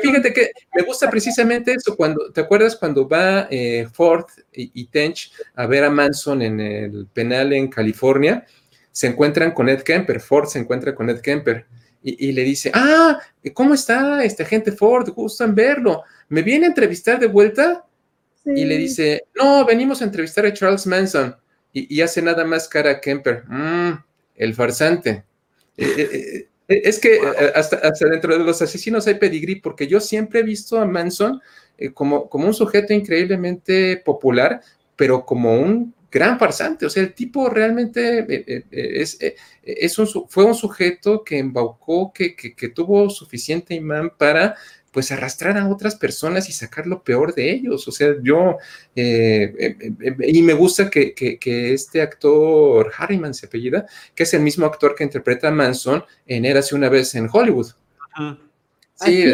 fíjate que me gusta precisamente eso, cuando, ¿te acuerdas cuando va eh, Ford y, Tench a ver a Manson en el penal en California? Se encuentran con Ed Kemper, Ford se encuentra con Ed Kemper y, le dice, ah, ¿cómo está este agente Ford? Gustan verlo. ¿Me viene a entrevistar de vuelta? Y le dice, no, venimos a entrevistar a Charles Manson. Y, hace nada más cara a Kemper, mm, el farsante. Eh, eh, Eh, es que eh, hasta, dentro de los asesinos hay pedigrí, porque yo siempre he visto a Manson como, como un sujeto increíblemente popular, pero como un gran farsante. O sea, el tipo realmente es, fue un sujeto que embaucó, que, que tuvo suficiente imán para pues arrastrar a otras personas y sacar lo peor de ellos. O sea, yo, eh, eh, eh, y me gusta que, este actor, Harriman se apellida, que es el mismo actor que interpreta a Manson en Érase una vez en Hollywood. Sí,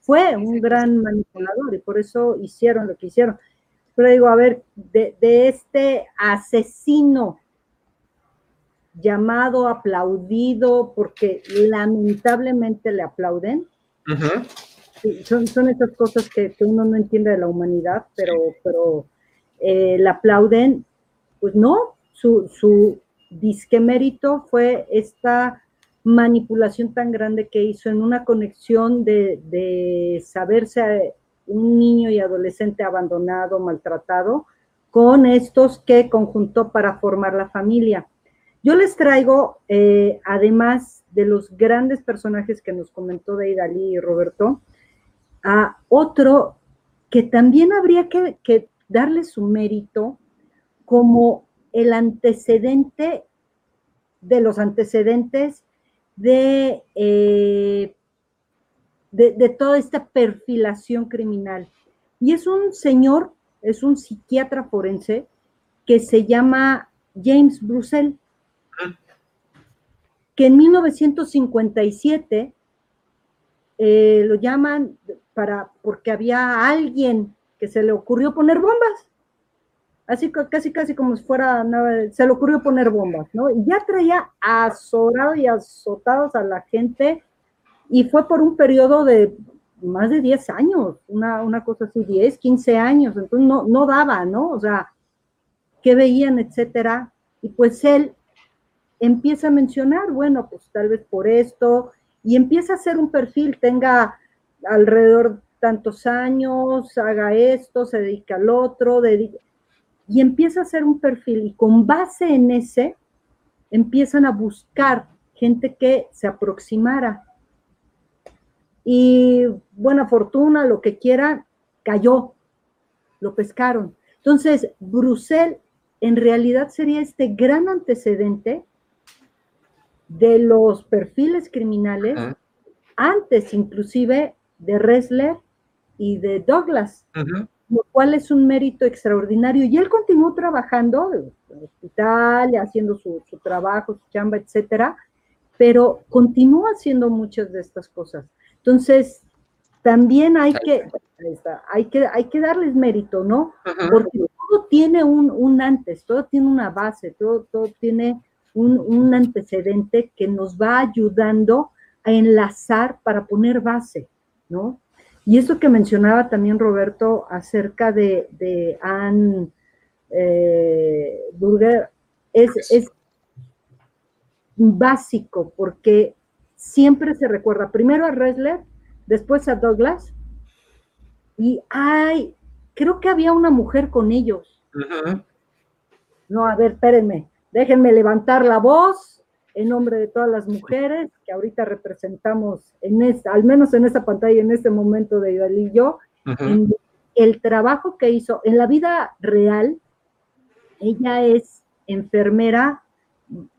fue un gran manipulador y por eso hicieron lo que hicieron. Pero digo, a ver, de, de este asesino llamado, aplaudido, porque lamentablemente le aplauden. son, son esas cosas que, uno no entiende de la humanidad, pero, pero eh, le aplauden. Pues no, su, su disque mérito fue esta manipulación tan grande que hizo en una conexión de, de saberse un niño y adolescente abandonado, maltratado, con estos que conjuntó para formar la familia. Yo les traigo, eh, además de los grandes personajes que nos comentó Deidali y Roberto, a otro que también habría que, darle su mérito como el antecedente de los antecedentes de, eh, de, de, toda esta perfilación criminal. Y es un señor, es un psiquiatra forense que se llama James Brussel que en 1957 eh, lo llaman para, porque había alguien que se le ocurrió poner bombas. Así casi, casi como si fuera, se le ocurrió poner bombas, ¿no? Y ya traía azorado y azotados a la gente y fue por un periodo de más de 10 años, una, una cosa así, 10, 15 años, entonces no, no daba, ¿no? O sea, qué veían, etcétera. Y pues él empieza a mencionar, bueno, pues tal vez por esto, y empieza a hacer un perfil, tenga alrededor tantos años, haga esto, se dedica al otro, y empieza a hacer un perfil, y con base en ese, empiezan a buscar gente que se aproximara. Y buena fortuna, lo que quiera, cayó, lo pescaron. Entonces, Brusel en realidad sería este gran antecedente de los perfiles criminales, antes inclusive de Ressler y de Douglas, lo cual es un mérito extraordinario. Y él continuó trabajando en el hospital, haciendo su, trabajo, su chamba, etcétera, pero continuó haciendo muchas de estas cosas. Entonces, también hay que, hay que, hay que darles mérito, ¿no? Porque todo tiene un, un, antes, todo tiene una base, todo, todo tiene un, antecedente que nos va ayudando a enlazar para poner base, ¿no? Y eso que mencionaba también Roberto acerca de, de Anne eh, Burger es, básico porque siempre se recuerda primero a Ressler, después a Douglas, y ay, creo que había una mujer con ellos. No, a ver, espérenme. Déjenme levantar la voz en nombre de todas las mujeres que ahorita representamos, en esta, al menos en esta pantalla, en este momento de Idalí y yo, el trabajo que hizo en la vida real. Ella es enfermera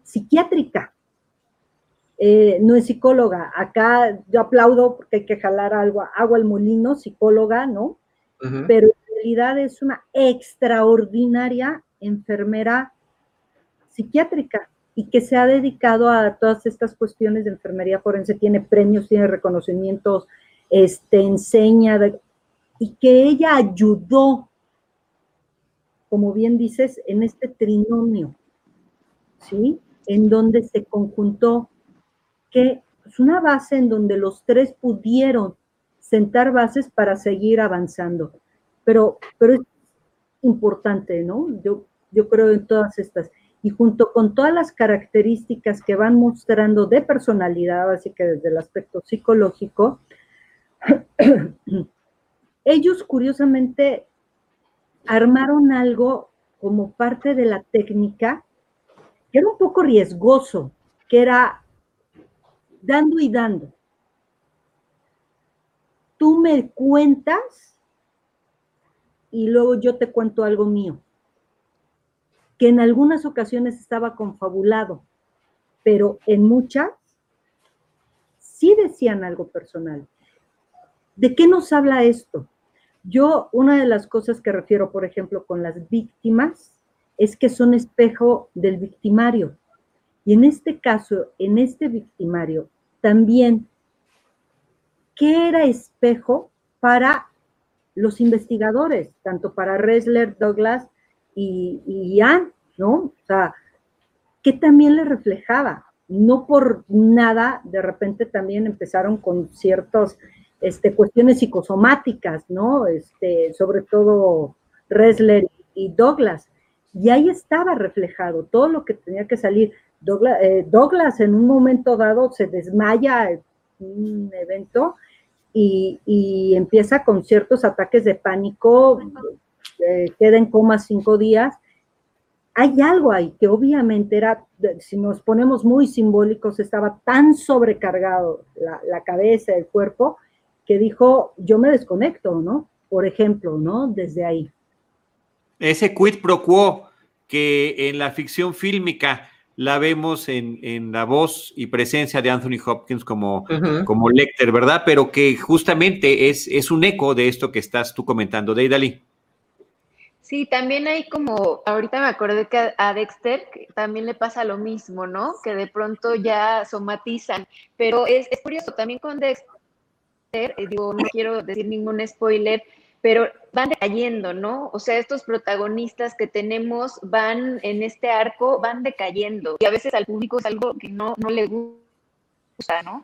psiquiátrica, eh, no es psicóloga. Acá yo aplaudo porque hay que jalar algo, agua al molino, psicóloga, ¿no? Pero en realidad es una extraordinaria enfermera psiquiátrica y que se ha dedicado a todas estas cuestiones de enfermería forense, tiene premios, tiene reconocimientos, este, enseña, y que ella ayudó, como bien dices, en este trinomio, ¿sí? En donde se conjuntó que es una base en donde los tres pudieron sentar bases para seguir avanzando. Pero, pero es importante, ¿no? Yo, yo creo en todas estas y junto con todas las características que van mostrando de personalidad, así que desde el aspecto psicológico, *clears throat* ellos curiosamente armaron algo como parte de la técnica que era un poco riesgoso, que era dando y dando. Tú me cuentas y luego yo te cuento algo mío, que en algunas ocasiones estaba confabulado, pero en muchas sí decían algo personal. ¿De qué nos habla esto? Yo, una de las cosas que refiero, por ejemplo, con las víctimas, es que son espejo del victimario. Y en este caso, en este victimario, también, ¿qué era espejo para los investigadores, tanto para Resler, Douglas y, y ¿no? O sea, ¿qué también le reflejaba? No por nada, de repente también empezaron con ciertas este, cuestiones psicosomáticas, ¿no? Este, sobre todo Resler y Douglas. Y ahí estaba reflejado todo lo que tenía que salir. Eh, Douglas, en un momento dado se desmaya en un evento y, empieza con ciertos ataques de pánico, eh, queda en coma cinco días. Hay algo ahí que obviamente era, si nos ponemos muy simbólicos, estaba tan sobrecargado la, la cabeza, el cuerpo, que dijo, yo me desconecto, ¿no? Por ejemplo, ¿no? Desde ahí. Ese quid pro quo que en la ficción fílmica la vemos en, la voz y presencia de Anthony Hopkins como, como Lecter, ¿verdad? Pero que justamente es, es un eco de esto que estás tú comentando, Deidali. Sí, también hay como, ahorita me acordé que a Dexter también le pasa lo mismo, ¿no? Que de pronto ya somatizan, pero es, es curioso también con Dexter, eh, digo, no quiero decir ningún spoiler, pero van decayendo, ¿no? O sea, estos protagonistas que tenemos van en este arco, van decayendo. Y a veces al público es algo que no, no le gusta, ¿no?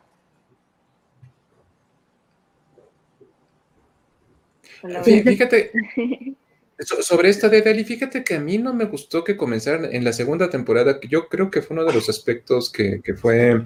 Fíjate, *laughs* sobre esta de Dali, fíjate que a mí no me gustó que comenzaran en la segunda temporada, que yo creo que fue uno de los aspectos que, fue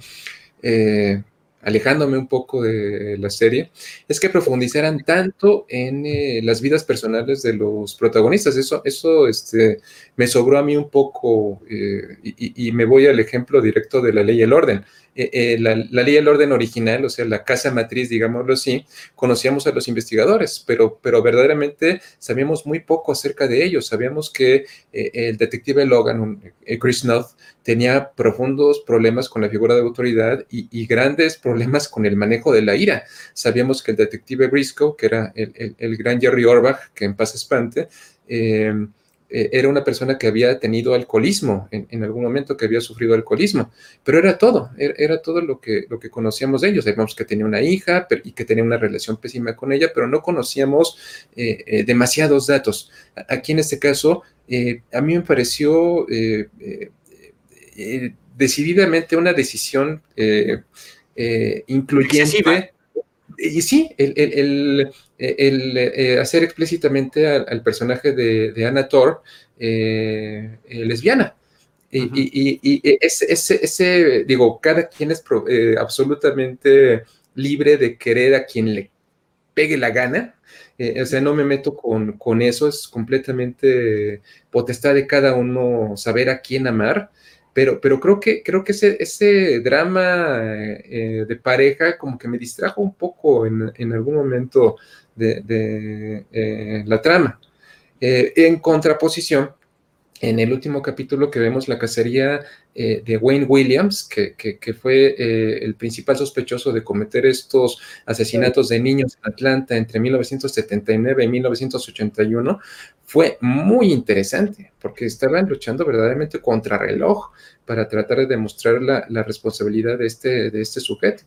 eh, alejándome un poco de la serie, es que profundizaran tanto en eh, las vidas personales de los protagonistas. Eso, eso este, me sobró a mí un poco eh, y, me voy al ejemplo directo de la ley y el orden. Eh, eh, la, ley del orden original, o sea, la casa matriz, digámoslo así, conocíamos a los investigadores, pero, pero verdaderamente sabíamos muy poco acerca de ellos. Sabíamos que eh, el detective Logan, Chris North, tenía profundos problemas con la figura de autoridad y, grandes problemas con el manejo de la ira. Sabíamos que el detective Briscoe, que era el, el gran Jerry Orbach, que en paz espante, eh, era una persona que había tenido alcoholismo en, algún momento, que había sufrido alcoholismo, pero era todo, era, todo lo que, lo que conocíamos de ellos. Sabíamos que tenía una hija y que tenía una relación pésima con ella, pero no conocíamos eh, eh, demasiados datos. Aquí en este caso, a mí me pareció decididamente una decisión incluyente. Y sí, el, el, hacer explícitamente al, personaje de, de Anna Thor eh, eh, lesbiana. Y, ese, digo, cada quien es eh, absolutamente libre de querer a quien le pegue la gana. o sea, no me meto con, con, eso, es completamente potestad de cada uno saber a quién amar. Pero, pero creo que, creo que ese, ese drama de pareja como que me distrajo un poco en, en algún momento de, eh, la trama. Eh, en contraposición, en el último capítulo que vemos la cacería eh, de Wayne Williams, que, fue el principal sospechoso de cometer estos asesinatos de niños en Atlanta entre 1979 y 1981, fue muy interesante, porque estaban luchando verdaderamente contra reloj para tratar de demostrar la, la responsabilidad de este, de este sujeto.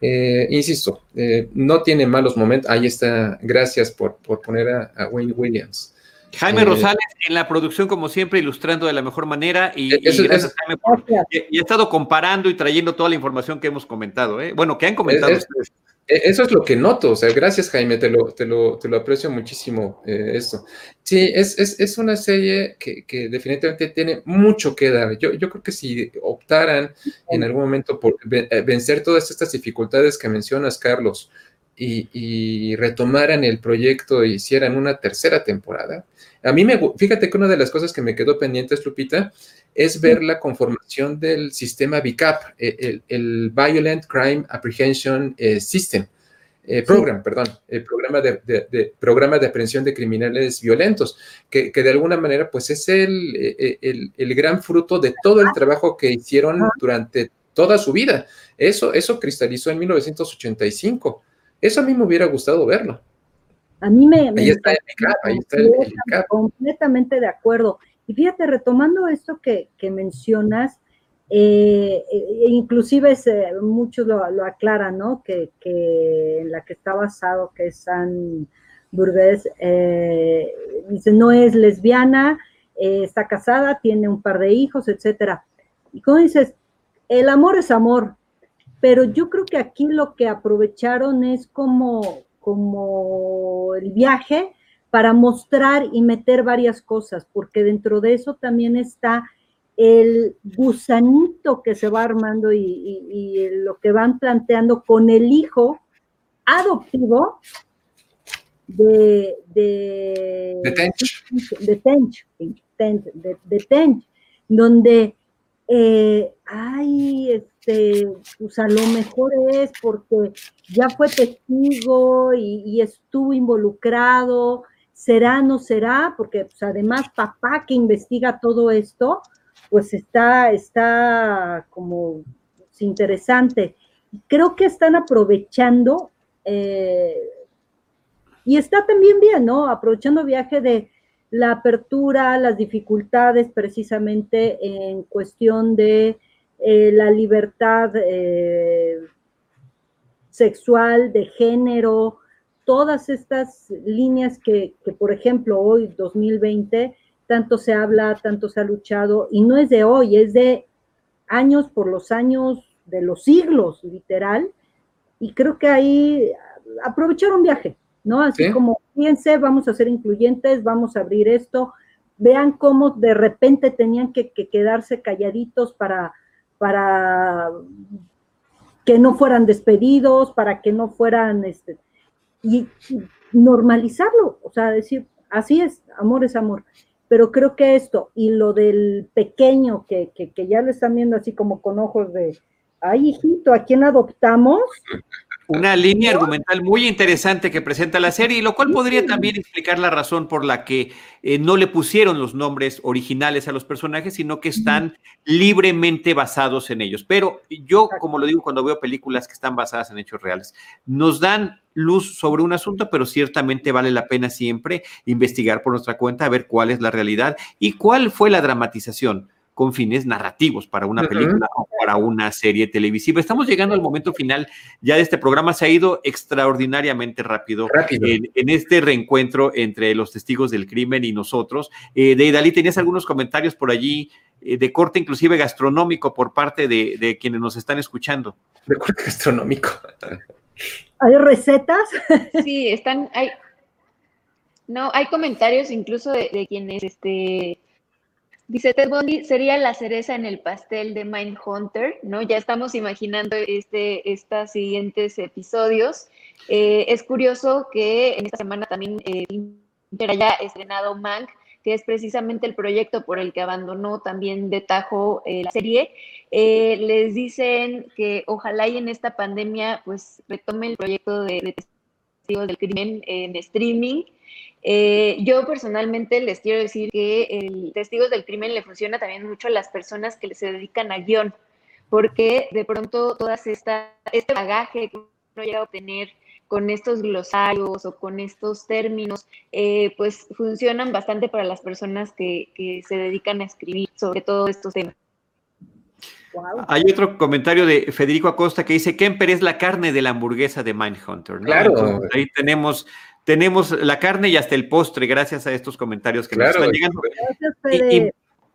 Eh, insisto, eh, no tiene malos momentos. Ahí está. Gracias por, poner a, Wayne Williams. Jaime eh, Rosales en la producción, como siempre, ilustrando de la mejor manera. Y, gracias, Jaime, y, he estado comparando y trayendo toda la información que hemos comentado. Bueno, que han comentado ustedes. E, eso es lo que noto, o sea, gracias Jaime, te lo, te lo, te lo aprecio muchísimo eh, esto. Sí, es, es, es una serie que, que, definitivamente tiene mucho que dar. Yo, yo creo que si optaran en algún momento por eh, vencer todas estas dificultades que mencionas, Carlos, y, retomaran el proyecto e hicieran una tercera temporada. A mí me, fíjate que una de las cosas que me quedó pendiente, Lupita, es ver la conformación del sistema VICAP, e, el, Violent Crime Apprehension eh, System, eh, Program, perdón, el programa de, programa de aprehensión de criminales violentos, que, de alguna manera pues es el, eh, el, el, gran fruto de todo el trabajo que hicieron durante toda su vida. Eso, eso cristalizó en 1985. Eso a mí me hubiera gustado verlo. A mí me... Ahí está el ahí está el, Completamente de acuerdo. Y fíjate, retomando esto que, mencionas, eh, eh, inclusive muchos lo, aclaran, ¿no? Que, en la que está basado, que es San Burgués, eh, dice, no es lesbiana, está casada, tiene un par de hijos, etcétera. Y como dices, el amor es amor, pero yo creo que aquí lo que aprovecharon es como, como el viaje para mostrar y meter varias cosas, porque dentro de eso también está el gusanito que se va armando y, lo que van planteando con el hijo adoptivo de, de, de Tench, de Tench, de, de Tench donde eh, ay, este, pues a lo mejor es porque ya fue testigo y, estuvo involucrado, será, no será, porque pues, además papá que investiga todo esto, pues está, está como interesante. Creo que están aprovechando, eh, y está también bien, ¿no? Aprovechando viaje de, la apertura, las dificultades precisamente en cuestión de eh, la libertad eh, sexual, de género, todas estas líneas que, por ejemplo, hoy, 2020, tanto se habla, tanto se ha luchado, y no es de hoy, es de años por los años de los siglos, literal, y creo que ahí aprovecharon viaje, ¿no? Así como, fíjense, vamos a ser incluyentes, vamos a abrir esto, vean cómo de repente tenían que, quedarse calladitos para, que no fueran despedidos, para que no fueran, este, y normalizarlo, o sea, decir, así es, amor es amor. Pero creo que esto y lo del pequeño que, que, que ya le están viendo así como con ojos de, ay, hijito, ¿a quién adoptamos? Una línea argumental muy interesante que presenta la serie, y lo cual podría también explicar la razón por la que eh, no le pusieron los nombres originales a los personajes, sino que están libremente basados en ellos. Pero yo, como lo digo cuando veo películas que están basadas en hechos reales, nos dan luz sobre un asunto, pero ciertamente vale la pena siempre investigar por nuestra cuenta, a ver cuál es la realidad y cuál fue la dramatización con fines narrativos para una película o para una serie televisiva. Estamos llegando al momento final ya de este programa. Se ha ido extraordinariamente rápido, En, este reencuentro entre los testigos del crimen y nosotros. Eh, de ¿tenías algunos comentarios por allí eh, de corte inclusive gastronómico por parte de, quienes nos están escuchando? De corte gastronómico. ¿Hay recetas? Sí, están, hay, no, hay comentarios incluso de, de quienes este, Dice Ted Bundy sería la cereza en el pastel de Mindhunter, ¿no? Ya estamos imaginando este, estos siguientes episodios. Eh, es curioso que en esta semana también eh, haya estrenado Mank, que es precisamente el proyecto por el que abandonó también de tajo eh, la serie. Eh, les dicen que ojalá y en esta pandemia pues retome el proyecto de, de testigos del crimen en streaming eh, yo personalmente les quiero decir que el Testigos del Crimen le funciona también mucho a las personas que se dedican a guion, porque de pronto todas esta, este bagaje que uno llega a obtener con estos glosarios o con estos términos, eh, pues funcionan bastante para las personas que, que se dedican a escribir sobre todo estos temas. Hay otro comentario de Federico Acosta que dice, Kemper es la carne de la hamburguesa de Mindhunter. Claro. ahí tenemos tenemos la carne y hasta el postre, gracias a estos comentarios que nos están llegando.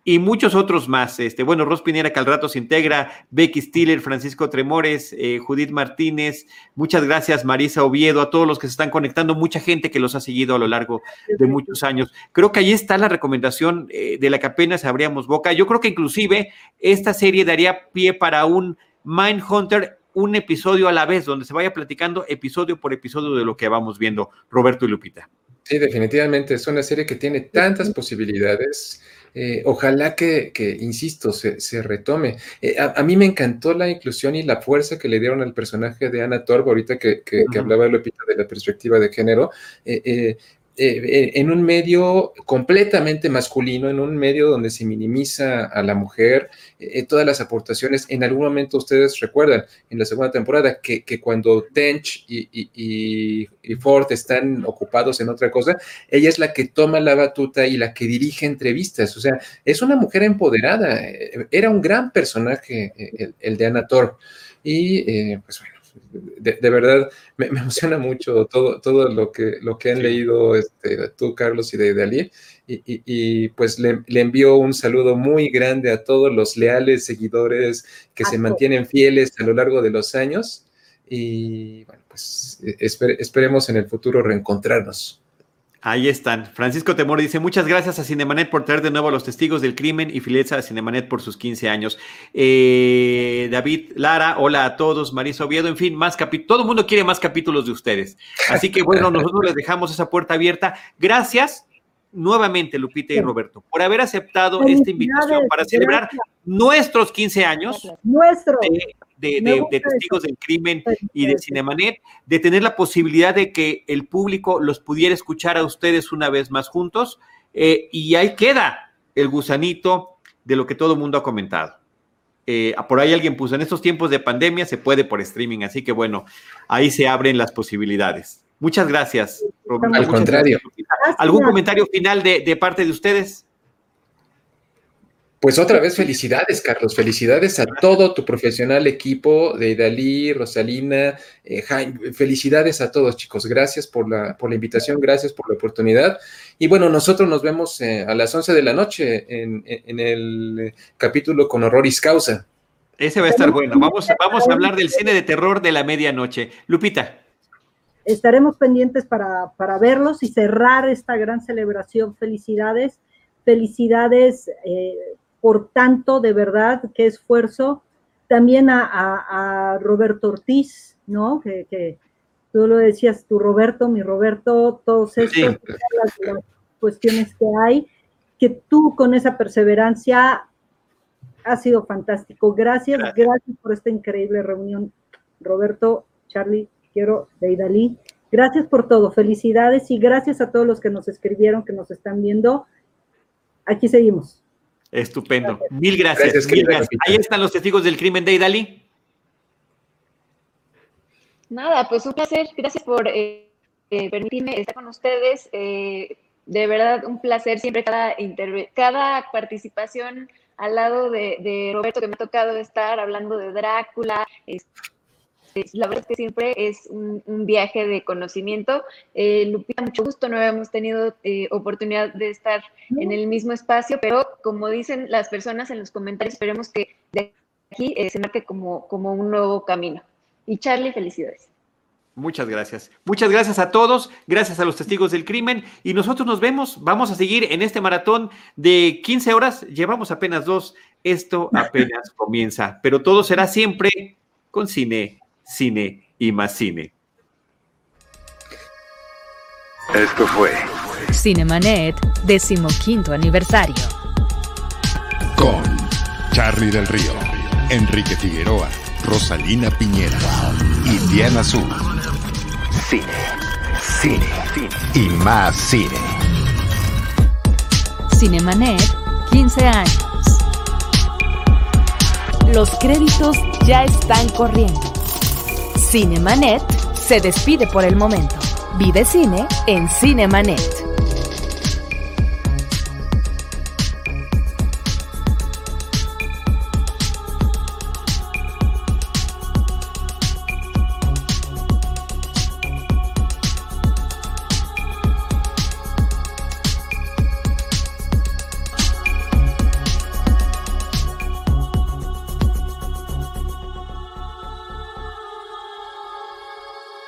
y, muchos otros más. Este, bueno, Ros Pinera, que al rato se integra, Becky Stiller, Francisco Tremores, eh, Judith Martínez, muchas gracias, Marisa Oviedo, a todos los que se están conectando, mucha gente que los ha seguido a lo largo de muchos años. Creo que ahí está la recomendación eh, de la que apenas abríamos boca. Yo creo que inclusive esta serie daría pie para un Mindhunter un episodio a la vez, donde se vaya platicando episodio por episodio de lo que vamos viendo, Roberto y Lupita. Sí, definitivamente es una serie que tiene tantas posibilidades. Eh, ojalá que, insisto, se, retome. Eh, a, mí me encantó la inclusión y la fuerza que le dieron al personaje de Ana Torb, ahorita que, que, que hablaba Lupita de la perspectiva de género. Eh, eh, en un medio completamente masculino, en un medio donde se minimiza a la mujer, eh, todas las aportaciones. En algún momento ustedes recuerdan, en la segunda temporada, que, cuando Tench y, Ford están ocupados en otra cosa, ella es la que toma la batuta y la que dirige entrevistas. O sea, es una mujer empoderada. Eh, era un gran personaje el, de Anna Thor. Y pues bueno de, verdad me, emociona mucho todo, todo lo que, lo que han leído este, tú, Carlos, y de Dalí. Y, pues le, envío un saludo muy grande a todos los leales seguidores que se mantienen fieles a lo largo de los años. Y bueno, pues e, esperemos en el futuro reencontrarnos. Ahí están. Francisco Temor dice: Muchas gracias a Cinemanet por traer de nuevo a los testigos del crimen y filieza a Cinemanet por sus 15 años. Eh, David Lara, hola a todos. Marisa Oviedo, en fin, más capítulos. Todo el mundo quiere más capítulos de ustedes. Así que bueno, *laughs* nosotros les dejamos esa puerta abierta. Gracias nuevamente, Lupita y Roberto, por haber aceptado esta invitación para celebrar nuestros 15 años. Nuestro de, testigos del crimen y de Cinemanet, de tener la posibilidad de que el público los pudiera escuchar a ustedes una vez más juntos. Eh, y ahí queda el gusanito de lo que todo el mundo ha comentado. Eh, por ahí alguien puso, en estos tiempos de pandemia se puede por streaming, así que bueno, ahí se abren las posibilidades. Muchas gracias. Al contrario. ¿Algún comentario final de, de parte de ustedes? Pues otra vez felicidades, Carlos. Felicidades a todo tu profesional equipo de Dalí, Rosalina, eh, Jaime. Felicidades a todos, chicos. Gracias por la, por la invitación, gracias por la oportunidad. Y bueno, nosotros nos vemos eh, a las 11 de la noche en, el eh, capítulo con Horroris Causa. Ese va a estar bueno. Vamos, vamos a hablar del cine de terror de la medianoche. Lupita. Estaremos pendientes para, para verlos y cerrar esta gran celebración. Felicidades felicidades por tanto, de verdad, qué esfuerzo. También a, Roberto Ortiz, ¿no? Que, tú lo decías, tu Roberto, mi Roberto, todos estos, las, cuestiones que hay, que tú con esa perseverancia ha sido fantástico. Gracias, gracias, por esta increíble reunión, Roberto, Charlie, quiero, Deidali. Gracias por todo, felicidades y gracias a todos los que nos escribieron, que nos están viendo. Aquí seguimos. Estupendo. Mil gracias. Ahí están los testigos del crimen de Idali. Nada, pues un placer. Gracias por eh, eh, permitirme estar con ustedes. Eh, de verdad, un placer siempre cada, cada participación al lado de, Roberto que me ha tocado estar hablando de Drácula, la verdad es que siempre es un, viaje de conocimiento. Eh, Lupita, mucho gusto, no habíamos tenido eh, oportunidad de estar en el mismo espacio, pero como dicen las personas en los comentarios, esperemos que de aquí eh, se marque como, como un nuevo camino. Y Charlie, felicidades. Muchas gracias. Muchas gracias a todos, gracias a los testigos del crimen y nosotros nos vemos, vamos a seguir en este maratón de 15 horas, llevamos apenas dos, esto apenas comienza, pero todo será siempre con cine cine y más cine. Esto fue Cinemanet, decimoquinto aniversario. Con Charlie del Río, Enrique Figueroa, Rosalina Piñera y Diana Azul. Cine, cine, cine y más cine. Cinemanet, 15 años. Los créditos ya están corriendo. Cinemanet se despide por el momento. Vive cine en Cinemanet.